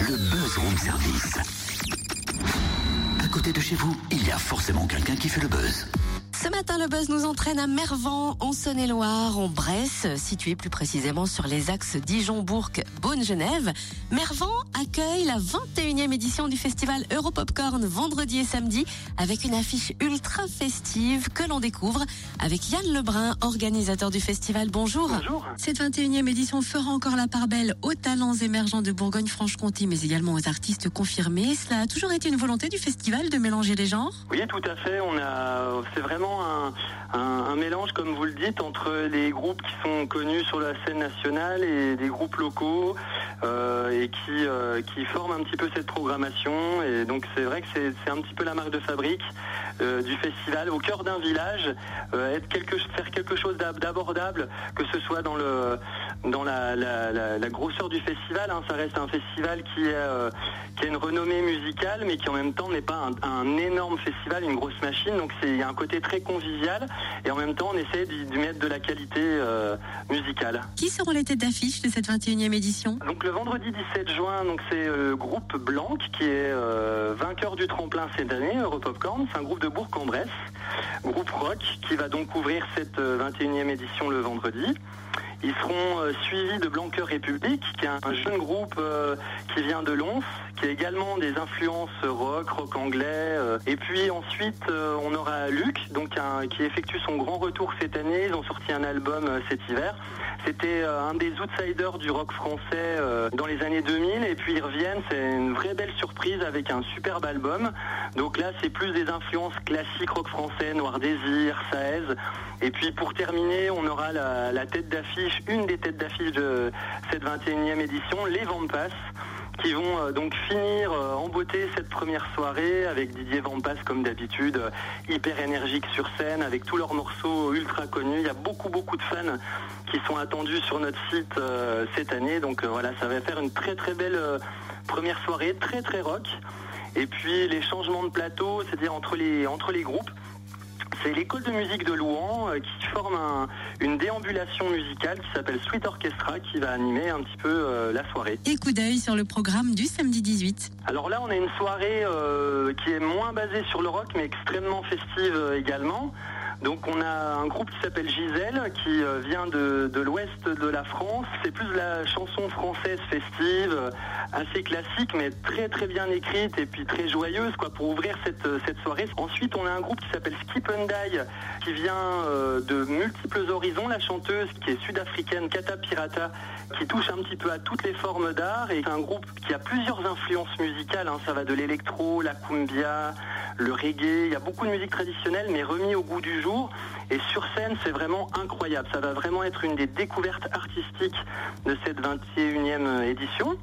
le buzz room service. À côté de chez vous, il y a forcément quelqu'un qui fait le buzz. Ce matin, le buzz nous entraîne à Mervan, en Saône-et-Loire, en Bresse, situé plus précisément sur les axes Dijon-Bourg, Beaune-Genève. Mervan accueille la 21e édition du festival Europopcorn vendredi et samedi avec une affiche ultra festive que l'on découvre avec Yann Lebrun, organisateur du festival. Bonjour. Bonjour. Cette 21e édition fera encore la part belle aux talents émergents de Bourgogne-Franche-Comté, mais également aux artistes confirmés. Cela a toujours été une volonté du festival de mélanger les genres? Oui, tout à fait. On a, c'est vraiment un, un- un mélange, comme vous le dites, entre les groupes qui sont connus sur la scène nationale et des groupes locaux et qui, euh, qui forment un petit peu cette programmation. Et donc c'est vrai que c'est, un petit peu la marque de fabrique euh, du festival, au cœur d'un village, euh, être quelque, faire quelque chose d'ab- d'abordable, que ce soit dans le dans la, la- la- la grosseur du festival. hein. ça reste un festival qui, euh, qui a une renommée musicale, mais qui en même temps n'est pas un, un énorme festival, une grosse machine. Donc il y a un côté très convivial et en même temps on essaie d'y mettre de la qualité euh, musicale. Qui seront les têtes d'affiche de cette 21e édition? Donc le vendredi 17 juin, donc c'est euh, le groupe Blanc qui est vainqueur du tremplin cette année, Europopcorn. C'est un groupe de Bourg-en-Bresse, groupe rock qui va donc ouvrir cette euh, 21e édition le vendredi. Ils seront euh, suivis de Blanqueur République, qui est un jeune groupe euh, qui vient de Lons, qui a également des influences rock, rock anglais. euh. et puis ensuite, on aura Luc, donc qui effectue son grand retour cette année. Ils ont sorti un album cet hiver. C'était euh, un des outsiders du rock français euh, dans les années 2000. Et puis ils reviennent, c'est une vraie belle surprise avec un superbe album. Donc là, c'est plus des influences classiques rock français, Noir Désir, Saez. Et puis pour terminer, on aura la, la tête d'affiche, une des têtes d'affiche de cette 21e édition, les Vampas, qui vont euh, donc finir euh, en beauté cette première soirée avec Didier Vampas comme d'habitude, euh, hyper énergique sur scène, avec tous leurs morceaux ultra connus. Il y a beaucoup beaucoup de fans qui sont attendus sur notre site cette année. Donc voilà, ça va faire une très très belle première soirée, très très rock. Et puis les changements de plateau, c'est-à-dire entre les groupes, c'est l'école de musique de Louan euh, qui forme un- une déambulation musicale qui s'appelle Sweet Orchestra qui va animer un petit peu euh, la soirée. Et coup d'œil sur le programme du samedi 18. Alors là, on a une soirée euh, qui est moins basée sur le rock, mais extrêmement festive également. Donc on a un groupe qui s'appelle Gisèle, qui euh, vient de, de l'ouest de la France. C'est plus la chanson française festive, euh, assez classique, mais très très bien écrite et puis très joyeuse quoi pour ouvrir cette, euh, cette soirée. Ensuite, on a un groupe qui s'appelle Skip and Die, qui vient de multiples horizons. La chanteuse qui est sud-africaine, Kata Pirata, qui touche un petit peu à toutes les formes d'art et c'est un groupe qui a plusieurs influences musicales. hein. Ça va de l'électro, la cumbia, le reggae. Il y a beaucoup de musique traditionnelle, mais remis au goût du jour. Et sur scène, c'est vraiment incroyable. Ça va vraiment être une des découvertes artistiques de cette 21e édition.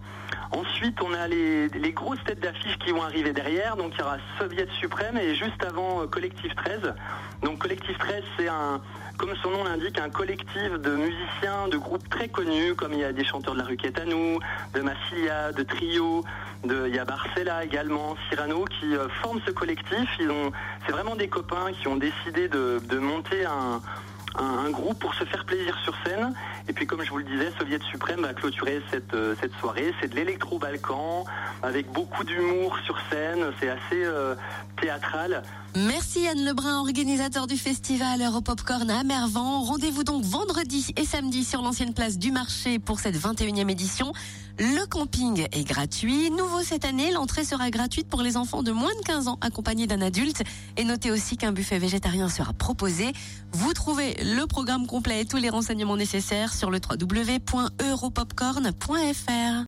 Ensuite, on a les, les grosses têtes d'affiche qui vont arriver derrière. Donc, il y aura Soviet Suprême et juste avant euh, Collectif 13. Donc, Collectif 13, c'est un, comme son nom l'indique, un collectif de musiciens, de groupes très connus, comme il y a des chanteurs de la rue Quétanou, de Massilia, de Trio, de, il y a Barcella également, Cyrano, qui euh, forment ce collectif. Ils ont, c'est vraiment des copains qui ont décidé de, de monter un, un, groupe pour se faire plaisir sur scène. Et puis, comme je vous le disais, Soviet Suprême va clôturer cette, euh, cette soirée. C'est de l'électro-balkan, avec beaucoup d'humour sur scène. C'est assez euh, théâtral. Merci Yann Lebrun, organisateur du festival Europopcorn à Mervan. Rendez-vous donc vendredi et samedi sur l'ancienne place du marché pour cette 21e édition. Le camping est gratuit. Nouveau cette année, l'entrée sera gratuite pour les enfants de moins de 15 ans accompagnés d'un adulte. Et notez aussi qu'un buffet végétarien sera proposé. Vous trouvez le programme complet et tous les renseignements nécessaires sur le www.europopcorn.fr.